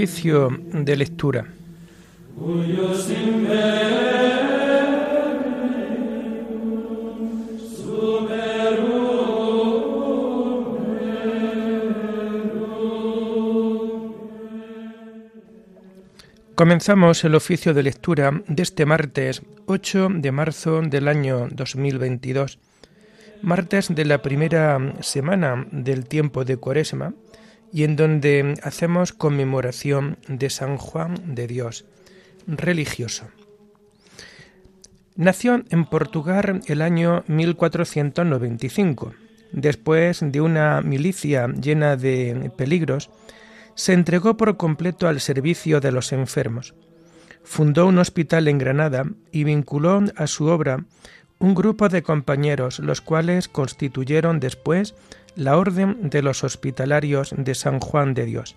De lectura. Comenzamos el oficio de lectura de este martes 8 de marzo del año 2022, martes de la primera semana del tiempo de Cuaresma y en donde hacemos conmemoración de San Juan de Dios, religioso. Nació en Portugal el año 1495. Después de una milicia llena de peligros, se entregó por completo al servicio de los enfermos. Fundó un hospital en Granada y vinculó a su obra un grupo de compañeros, los cuales constituyeron después la Orden de los Hospitalarios de San Juan de Dios.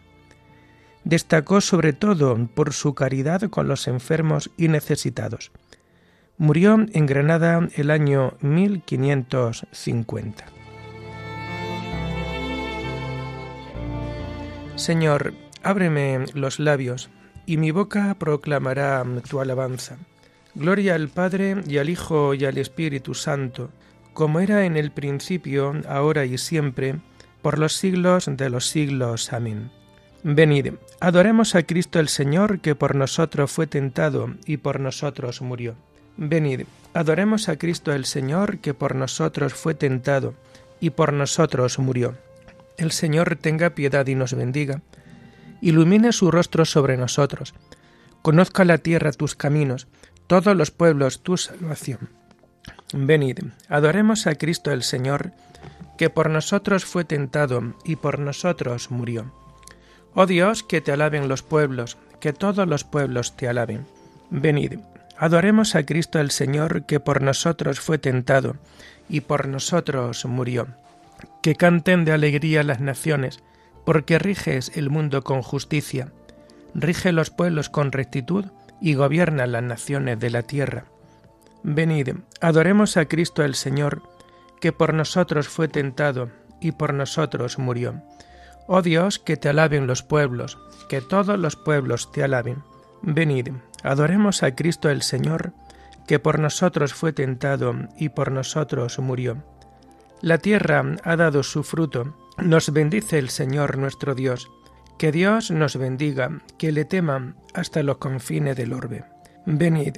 Destacó sobre todo por su caridad con los enfermos y necesitados. Murió en Granada el año 1550. Señor, ábreme los labios, y mi boca proclamará tu alabanza. Gloria al Padre y al Hijo y al Espíritu Santo, como era en el principio, ahora y siempre, por los siglos de los siglos. Amén. Venid, adoremos a Cristo el Señor, que por nosotros fue tentado y por nosotros murió. Venid, adoremos a Cristo el Señor, que por nosotros fue tentado y por nosotros murió. El Señor tenga piedad y nos bendiga. Ilumine su rostro sobre nosotros. Conozca la tierra tus caminos, todos los pueblos tu salvación. Venid, adoremos a Cristo el Señor, que por nosotros fue tentado y por nosotros murió. Oh Dios, que te alaben los pueblos, que todos los pueblos te alaben. Venid, adoremos a Cristo el Señor, que por nosotros fue tentado y por nosotros murió que canten de alegría las naciones, porque riges el mundo con justicia, rige los pueblos con rectitud y gobierna las naciones de la tierra. Venid, adoremos a Cristo el Señor, que por nosotros fue tentado y por nosotros murió. Oh Dios, que te alaben los pueblos, que todos los pueblos te alaben. Venid, adoremos a Cristo el Señor, que por nosotros fue tentado y por nosotros murió. La tierra ha dado su fruto. Nos bendice el Señor nuestro Dios. Que Dios nos bendiga, que le teman hasta los confines del orbe. Venid,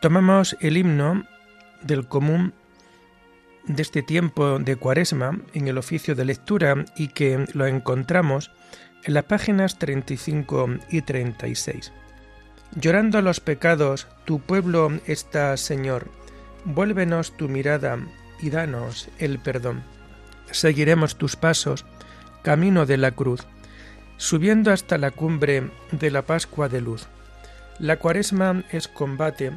Tomamos el himno del común de este tiempo de Cuaresma en el oficio de lectura y que lo encontramos en las páginas 35 y 36. Llorando los pecados, tu pueblo está, Señor. Vuélvenos tu mirada y danos el perdón. Seguiremos tus pasos, camino de la cruz, subiendo hasta la cumbre de la Pascua de luz. La cuaresma es combate,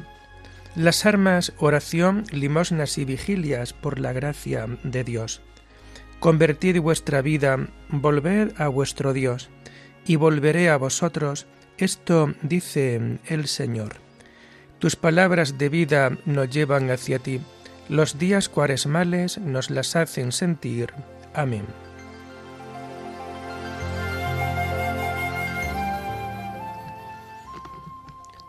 las armas oración, limosnas y vigilias por la gracia de Dios. Convertid vuestra vida, volved a vuestro Dios, y volveré a vosotros, esto dice el Señor. Tus palabras de vida nos llevan hacia ti los días cuaresmales nos las hacen sentir. Amén.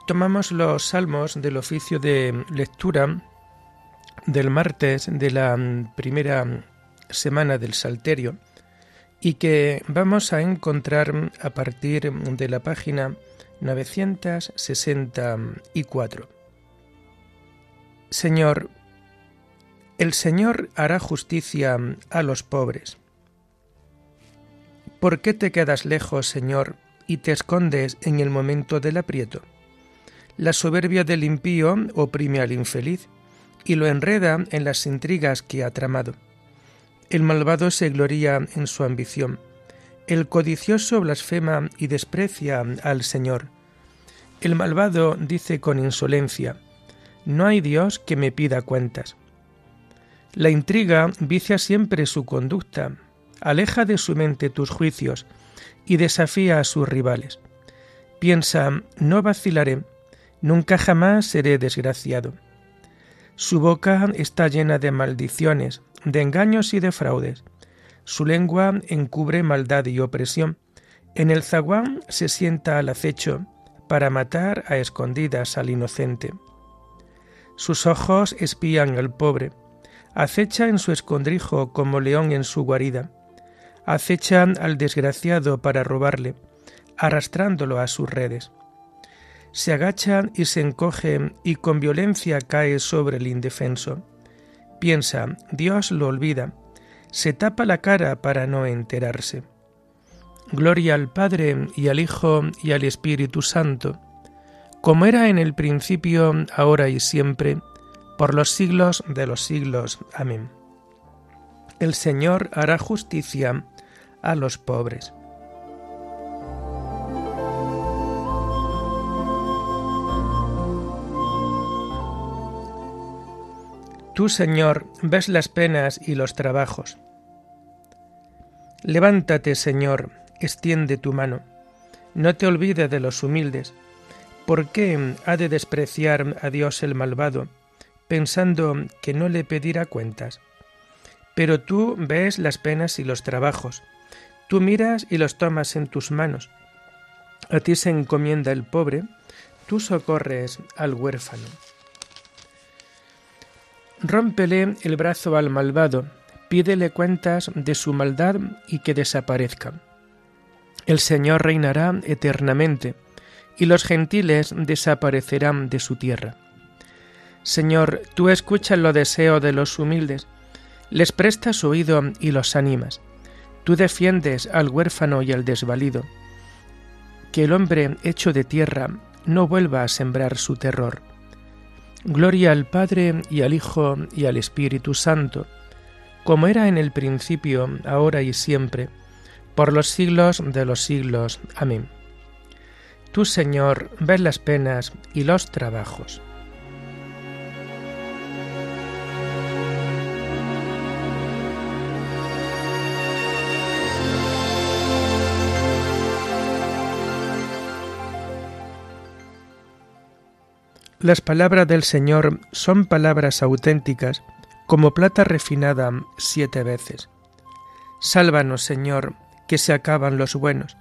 Tomamos los salmos del oficio de lectura del martes de la primera semana del Salterio y que vamos a encontrar a partir de la página 964. Señor, el Señor hará justicia a los pobres. ¿Por qué te quedas lejos, Señor, y te escondes en el momento del aprieto? La soberbia del impío oprime al infeliz y lo enreda en las intrigas que ha tramado. El malvado se gloria en su ambición El codicioso blasfema y desprecia al Señor. El malvado dice con insolencia, No hay Dios que me pida cuentas. La intriga vicia siempre su conducta, aleja de su mente tus juicios y desafía a sus rivales. Piensa, no vacilaré, nunca jamás seré desgraciado. Su boca está llena de maldiciones, de engaños y de fraudes. Su lengua encubre maldad y opresión. En el zaguán se sienta al acecho para matar a escondidas al inocente. Sus ojos espían al pobre, acecha en su escondrijo como león en su guarida, acecha al desgraciado para robarle, arrastrándolo a sus redes. Se agacha y se encoge y con violencia cae sobre el indefenso. Piensa, Dios lo olvida, se tapa la cara para no enterarse. Gloria al Padre y al Hijo y al Espíritu Santo, como era en el principio, ahora y siempre, por los siglos de los siglos. Amén. El Señor hará justicia a los pobres. Tú, Señor, ves las penas y los trabajos. Levántate, Señor, extiende tu mano. No te olvides de los humildes. ¿Por qué ha de despreciar a Dios el malvado, pensando que no le pedirá cuentas? Pero tú ves las penas y los trabajos. Tú miras y los tomas en tus manos. A ti se encomienda el pobre, tú socorres al huérfano. Rómpele el brazo al malvado, pídele cuentas de su maldad y que desaparezca. El Señor reinará eternamente, y los gentiles desaparecerán de su tierra. Señor, tú escuchas los deseos de los humildes, les prestas oído y los animas. Tú defiendes al huérfano y al desvalido. Que el hombre hecho de tierra no vuelva a sembrar su terror. Gloria al Padre y al Hijo y al Espíritu Santo, como era en el principio, ahora y siempre, por los siglos de los siglos. Amén. Tú, Señor, ves las penas y los trabajos. Las palabras del Señor son palabras auténticas, como plata refinada siete veces. Sálvanos, Señor, que se acaban los buenos,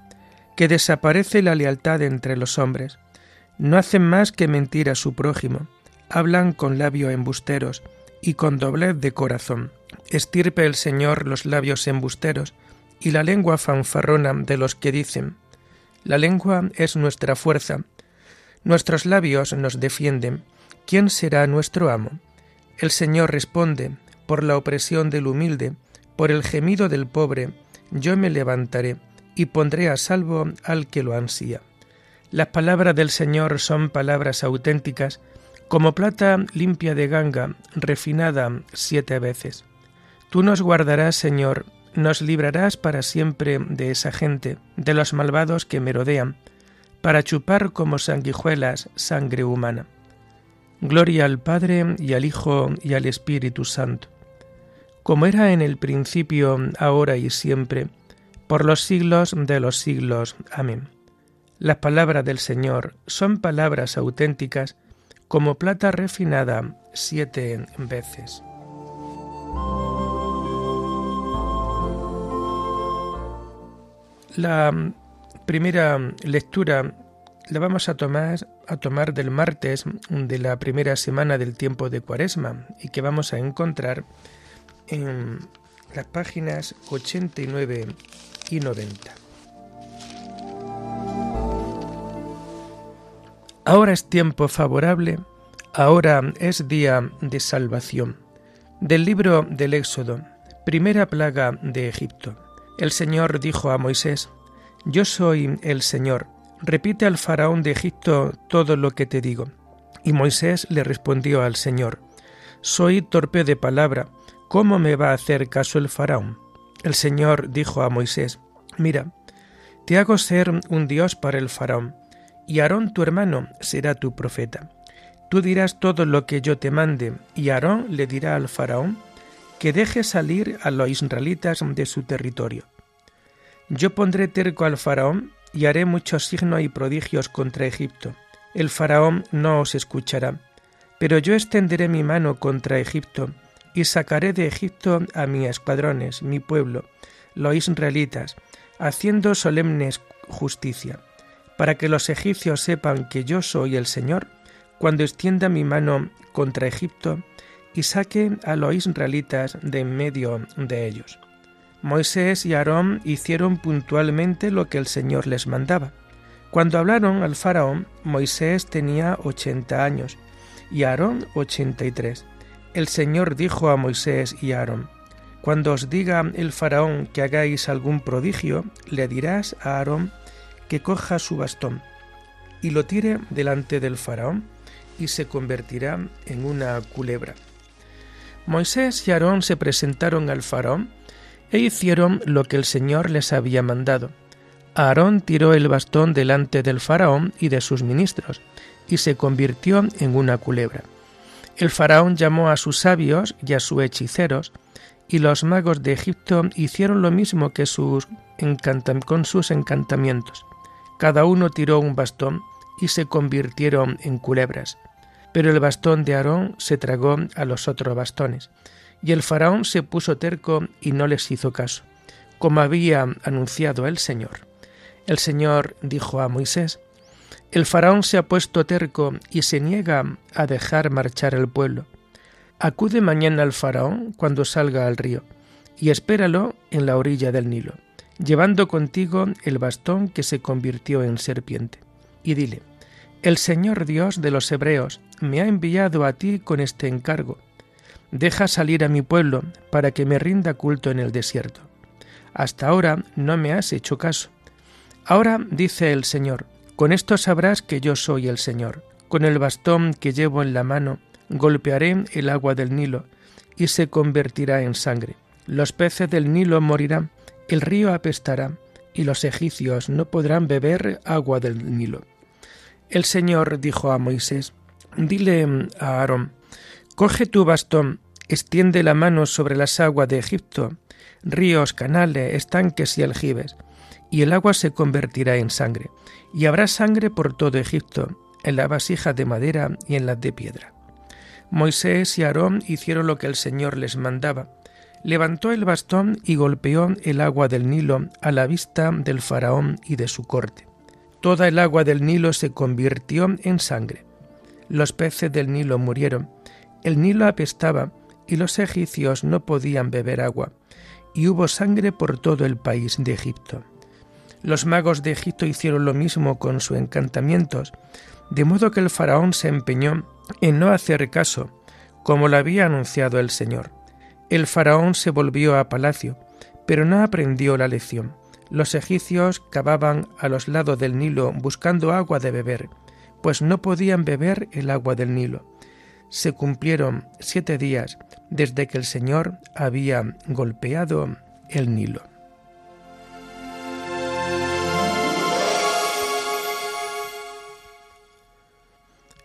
que desaparece la lealtad entre los hombres. No hacen más que mentir a su prójimo, hablan con labios embusteros y con doblez de corazón. Estirpe el Señor los labios embusteros y la lengua fanfarrona de los que dicen, la lengua es nuestra fuerza, Nuestros labios nos defienden. ¿Quién será nuestro amo? El Señor responde, por la opresión del humilde, por el gemido del pobre, yo me levantaré y pondré a salvo al que lo ansía. Las palabras del Señor son palabras auténticas, como plata limpia de ganga, refinada siete veces. Tú nos guardarás, Señor, nos librarás para siempre de esa gente, de los malvados que merodean, para chupar como sanguijuelas sangre humana. Gloria al Padre y al Hijo y al Espíritu Santo, como era en el principio, ahora y siempre, por los siglos de los siglos. Amén. Las palabras del Señor son palabras auténticas, como plata refinada siete veces. La primera lectura la vamos a tomar, a tomar del martes de la primera semana del tiempo de Cuaresma y que vamos a encontrar en las páginas 89 y 90. Ahora es tiempo favorable, ahora es día de salvación. Del libro del Éxodo, primera plaga de Egipto. El Señor dijo a Moisés, yo soy el Señor. Repite al faraón de Egipto todo lo que te digo. Y Moisés le respondió al Señor, Soy torpe de palabra, ¿cómo me va a hacer caso el faraón? El Señor dijo a Moisés, Mira, te hago ser un Dios para el faraón, y Aarón tu hermano será tu profeta. Tú dirás todo lo que yo te mande, y Aarón le dirá al faraón que deje salir a los israelitas de su territorio. Yo pondré terco al faraón y haré muchos signos y prodigios contra Egipto. El faraón no os escuchará, pero yo extenderé mi mano contra Egipto y sacaré de Egipto a mis escuadrones, mi pueblo, los israelitas, haciendo solemnes justicia, para que los egipcios sepan que yo soy el Señor, cuando extienda mi mano contra Egipto y saque a los israelitas de en medio de ellos. Moisés y Aarón hicieron puntualmente lo que el Señor les mandaba. Cuando hablaron al faraón, Moisés tenía ochenta años y Aarón ochenta y tres. El Señor dijo a Moisés y Aarón, Cuando os diga el faraón que hagáis algún prodigio, le dirás a Aarón que coja su bastón y lo tire delante del faraón y se convertirá en una culebra. Moisés y Aarón se presentaron al faraón e hicieron lo que el Señor les había mandado. Aarón tiró el bastón delante del faraón y de sus ministros, y se convirtió en una culebra. El faraón llamó a sus sabios y a sus hechiceros, y los magos de Egipto hicieron lo mismo que sus con sus encantamientos. Cada uno tiró un bastón y se convirtieron en culebras. Pero el bastón de Aarón se tragó a los otros bastones, y el faraón se puso terco y no les hizo caso, como había anunciado el Señor. El Señor dijo a Moisés, El faraón se ha puesto terco y se niega a dejar marchar el pueblo. Acude mañana al faraón cuando salga al río, y espéralo en la orilla del Nilo, llevando contigo el bastón que se convirtió en serpiente. Y dile, El Señor Dios de los Hebreos me ha enviado a ti con este encargo Deja salir a mi pueblo para que me rinda culto en el desierto. Hasta ahora no me has hecho caso. Ahora dice el Señor, con esto sabrás que yo soy el Señor. Con el bastón que llevo en la mano golpearé el agua del Nilo y se convertirá en sangre. Los peces del Nilo morirán, el río apestará y los egipcios no podrán beber agua del Nilo. El Señor dijo a Moisés, dile a Aarón, Coge tu bastón, extiende la mano sobre las aguas de Egipto, ríos, canales, estanques y aljibes, y el agua se convertirá en sangre, y habrá sangre por todo Egipto, en la vasija de madera y en las de piedra. Moisés y Aarón hicieron lo que el Señor les mandaba. Levantó el bastón y golpeó el agua del Nilo a la vista del faraón y de su corte. Toda el agua del Nilo se convirtió en sangre. Los peces del Nilo murieron, el Nilo apestaba y los egipcios no podían beber agua, y hubo sangre por todo el país de Egipto. Los magos de Egipto hicieron lo mismo con sus encantamientos, de modo que el faraón se empeñó en no hacer caso, como lo había anunciado el Señor. El faraón se volvió a palacio, pero no aprendió la lección. Los egipcios cavaban a los lados del Nilo buscando agua de beber, pues no podían beber el agua del Nilo se cumplieron siete días desde que el Señor había golpeado el Nilo.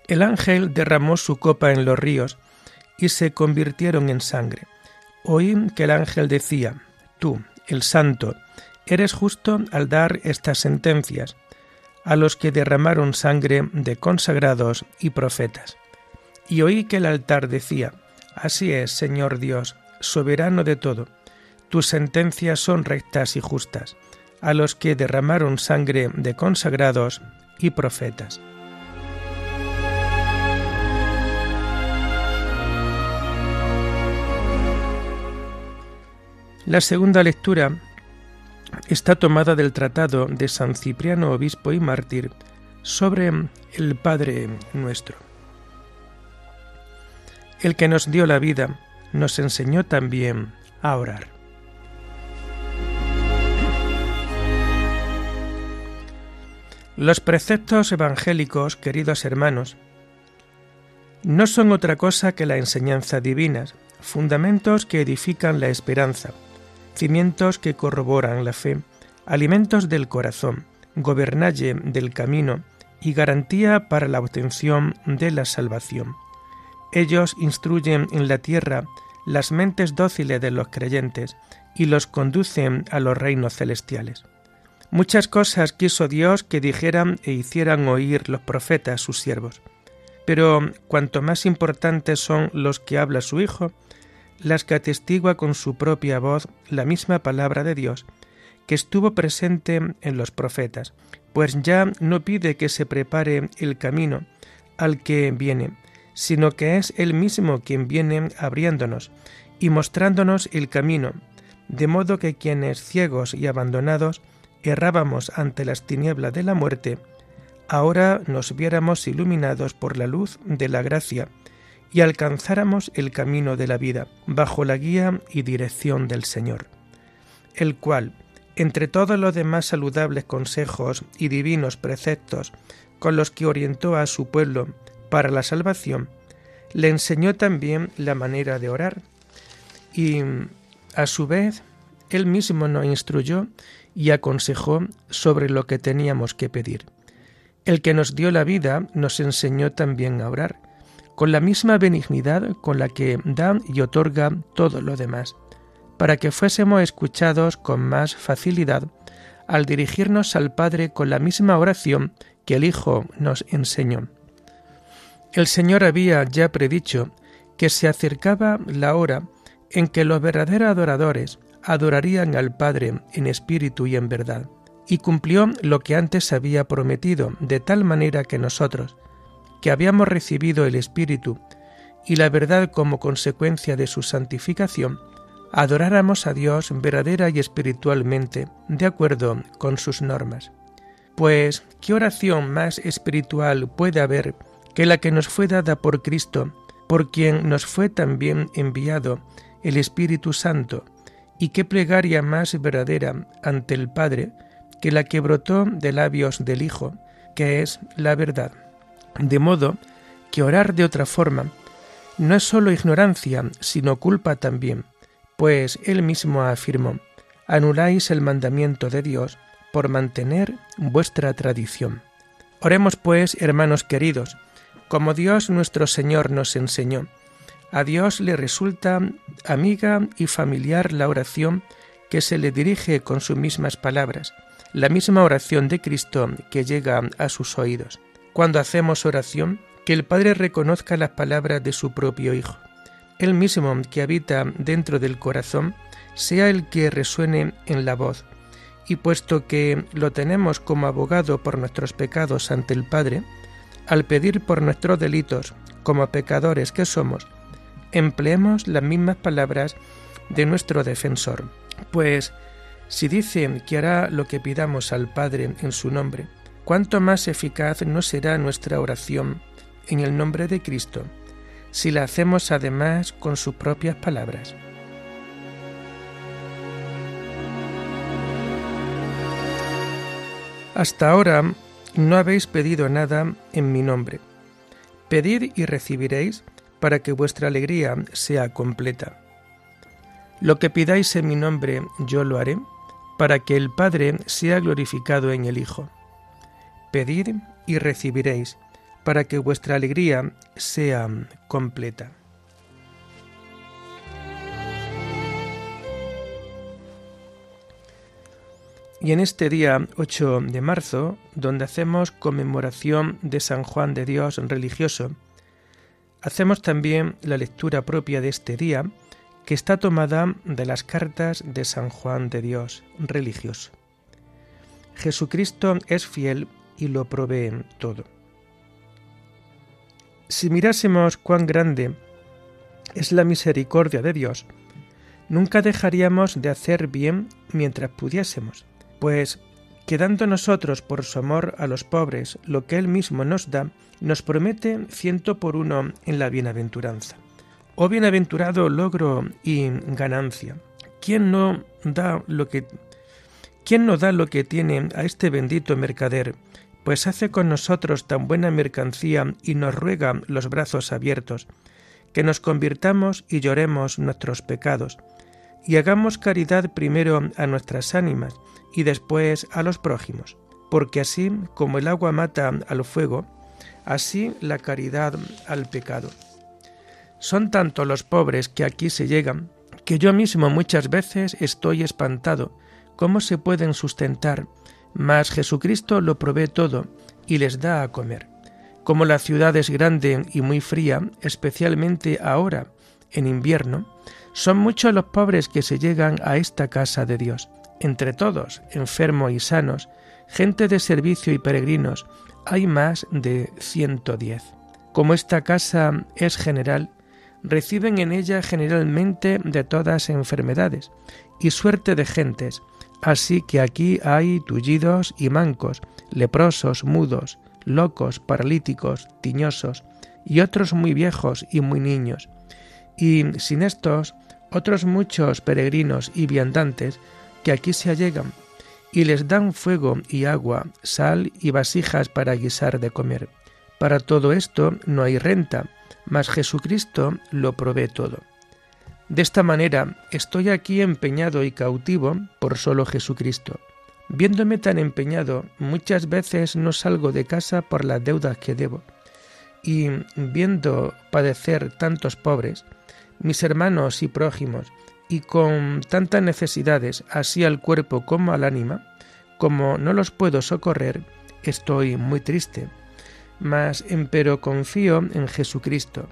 El ángel derramó su copa en los ríos y se convirtieron en sangre. Oí que el ángel decía, Tú, el santo, eres justo al dar estas sentencias a los que derramaron sangre de consagrados y profetas y oí que el altar decía, Así es, Señor Dios, soberano de todo, tus sentencias son rectas y justas, a los que derramaron sangre de consagrados y profetas. La segunda lectura está tomada del tratado de San Cipriano, obispo y mártir, sobre el Padre nuestro. El que nos dio la vida nos enseñó también a orar. Los preceptos evangélicos, queridos hermanos, no son otra cosa que la enseñanza divina, fundamentos que edifican la esperanza, cimientos que corroboran la fe, alimentos del corazón, gobernalle del camino y garantía para la obtención de la salvación. Ellos instruyen en la tierra las mentes dóciles de los creyentes y los conducen a los reinos celestiales. Muchas cosas quiso Dios que dijeran e hicieran oír los profetas sus siervos. Pero cuanto más importantes son los que habla su Hijo, las que atestigua con su propia voz la misma palabra de Dios, que estuvo presente en los profetas, pues ya no pide que se prepare el camino al que viene, sino que es Él mismo quien viene abriéndonos y mostrándonos el camino, de modo que quienes ciegos y abandonados errábamos ante las tinieblas de la muerte, ahora nos viéramos iluminados por la luz de la gracia y alcanzáramos el camino de la vida bajo la guía y dirección del Señor, el cual, entre todos los demás saludables consejos y divinos preceptos con los que orientó a su pueblo para la salvación, le enseñó también la manera de orar y, a su vez, él mismo nos instruyó y aconsejó sobre lo que teníamos que pedir. El que nos dio la vida nos enseñó también a orar, con la misma benignidad con la que da y otorga todo lo demás, para que fuésemos escuchados con más facilidad al dirigirnos al Padre con la misma oración que el Hijo nos enseñó. El Señor había ya predicho que se acercaba la hora en que los verdaderos adoradores adorarían al Padre en espíritu y en verdad, y cumplió lo que antes había prometido, de tal manera que nosotros, que habíamos recibido el Espíritu y la verdad como consecuencia de su santificación, adoráramos a Dios verdadera y espiritualmente, de acuerdo con sus normas. Pues, ¿qué oración más espiritual puede haber que la que nos fue dada por Cristo, por quien nos fue también enviado el Espíritu Santo, y qué plegaria más verdadera ante el Padre que la que brotó de labios del Hijo, que es la verdad. De modo que orar de otra forma no es sólo ignorancia, sino culpa también, pues él mismo afirmó, anuláis el mandamiento de Dios por mantener vuestra tradición. Oremos pues, hermanos queridos, como Dios nuestro Señor nos enseñó, a Dios le resulta amiga y familiar la oración que se le dirige con sus mismas palabras, la misma oración de Cristo que llega a sus oídos. Cuando hacemos oración, que el Padre reconozca las palabras de su propio Hijo. Él mismo que habita dentro del corazón sea el que resuene en la voz. Y puesto que lo tenemos como abogado por nuestros pecados ante el Padre, al pedir por nuestros delitos como pecadores que somos, empleemos las mismas palabras de nuestro defensor, pues si dice que hará lo que pidamos al Padre en su nombre, cuánto más eficaz no será nuestra oración en el nombre de Cristo si la hacemos además con sus propias palabras. Hasta ahora no habéis pedido nada en mi nombre. Pedid y recibiréis para que vuestra alegría sea completa. Lo que pidáis en mi nombre yo lo haré, para que el Padre sea glorificado en el Hijo. Pedid y recibiréis, para que vuestra alegría sea completa. Y en este día 8 de marzo, donde hacemos conmemoración de San Juan de Dios religioso, Hacemos también la lectura propia de este día, que está tomada de las cartas de San Juan de Dios, religioso. Jesucristo es fiel y lo provee todo. Si mirásemos cuán grande es la misericordia de Dios, nunca dejaríamos de hacer bien mientras pudiésemos, pues quedando nosotros por su amor a los pobres lo que Él mismo nos da, nos promete ciento por uno en la bienaventuranza. Oh bienaventurado logro y ganancia. ¿Quién no da lo que quién no da lo que tiene a este bendito mercader? Pues hace con nosotros tan buena mercancía y nos ruega los brazos abiertos, que nos convirtamos y lloremos nuestros pecados, y hagamos caridad primero a nuestras ánimas y después a los prójimos, porque así como el agua mata al fuego, así la caridad al pecado. Son tantos los pobres que aquí se llegan, que yo mismo muchas veces estoy espantado, cómo se pueden sustentar, mas Jesucristo lo provee todo y les da a comer. Como la ciudad es grande y muy fría, especialmente ahora, en invierno, son muchos los pobres que se llegan a esta casa de Dios. Entre todos, enfermos y sanos, gente de servicio y peregrinos, hay más de 110. Como esta casa es general, reciben en ella generalmente de todas enfermedades y suerte de gentes, así que aquí hay tullidos y mancos, leprosos, mudos, locos, paralíticos, tiñosos, y otros muy viejos y muy niños. Y sin estos, otros muchos peregrinos y viandantes que aquí se allegan, y les dan fuego y agua, sal y vasijas para guisar de comer. Para todo esto no hay renta, mas Jesucristo lo provee todo. De esta manera estoy aquí empeñado y cautivo por solo Jesucristo. Viéndome tan empeñado, muchas veces no salgo de casa por las deudas que debo. Y viendo padecer tantos pobres, mis hermanos y prójimos, y con tantas necesidades, así al cuerpo como al ánima, como no los puedo socorrer, estoy muy triste mas empero confío en Jesucristo,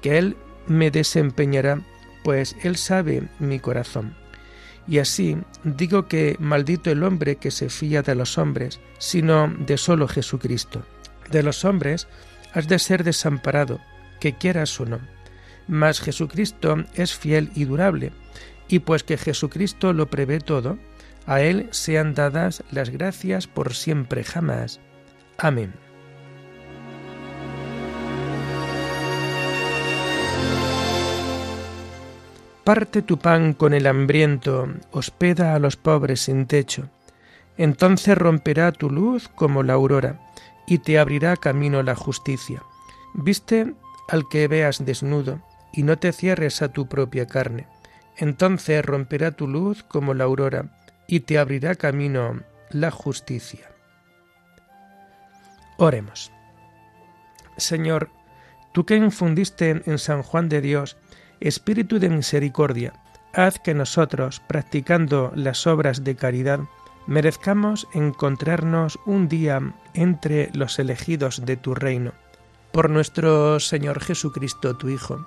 que Él me desempeñará, pues Él sabe mi corazón. Y así digo que maldito el hombre que se fía de los hombres, sino de solo Jesucristo. De los hombres has de ser desamparado, que quieras o no. Mas Jesucristo es fiel y durable, y pues que Jesucristo lo prevé todo, a Él sean dadas las gracias por siempre jamás. Amén. Parte tu pan con el hambriento, hospeda a los pobres sin techo. Entonces romperá tu luz como la aurora, y te abrirá camino la justicia. Viste al que veas desnudo, y no te cierres a tu propia carne. Entonces romperá tu luz como la aurora, y te abrirá camino la justicia. Oremos. Señor, tú que infundiste en San Juan de Dios Espíritu de misericordia, haz que nosotros, practicando las obras de caridad, merezcamos encontrarnos un día entre los elegidos de tu reino. Por nuestro Señor Jesucristo, tu Hijo,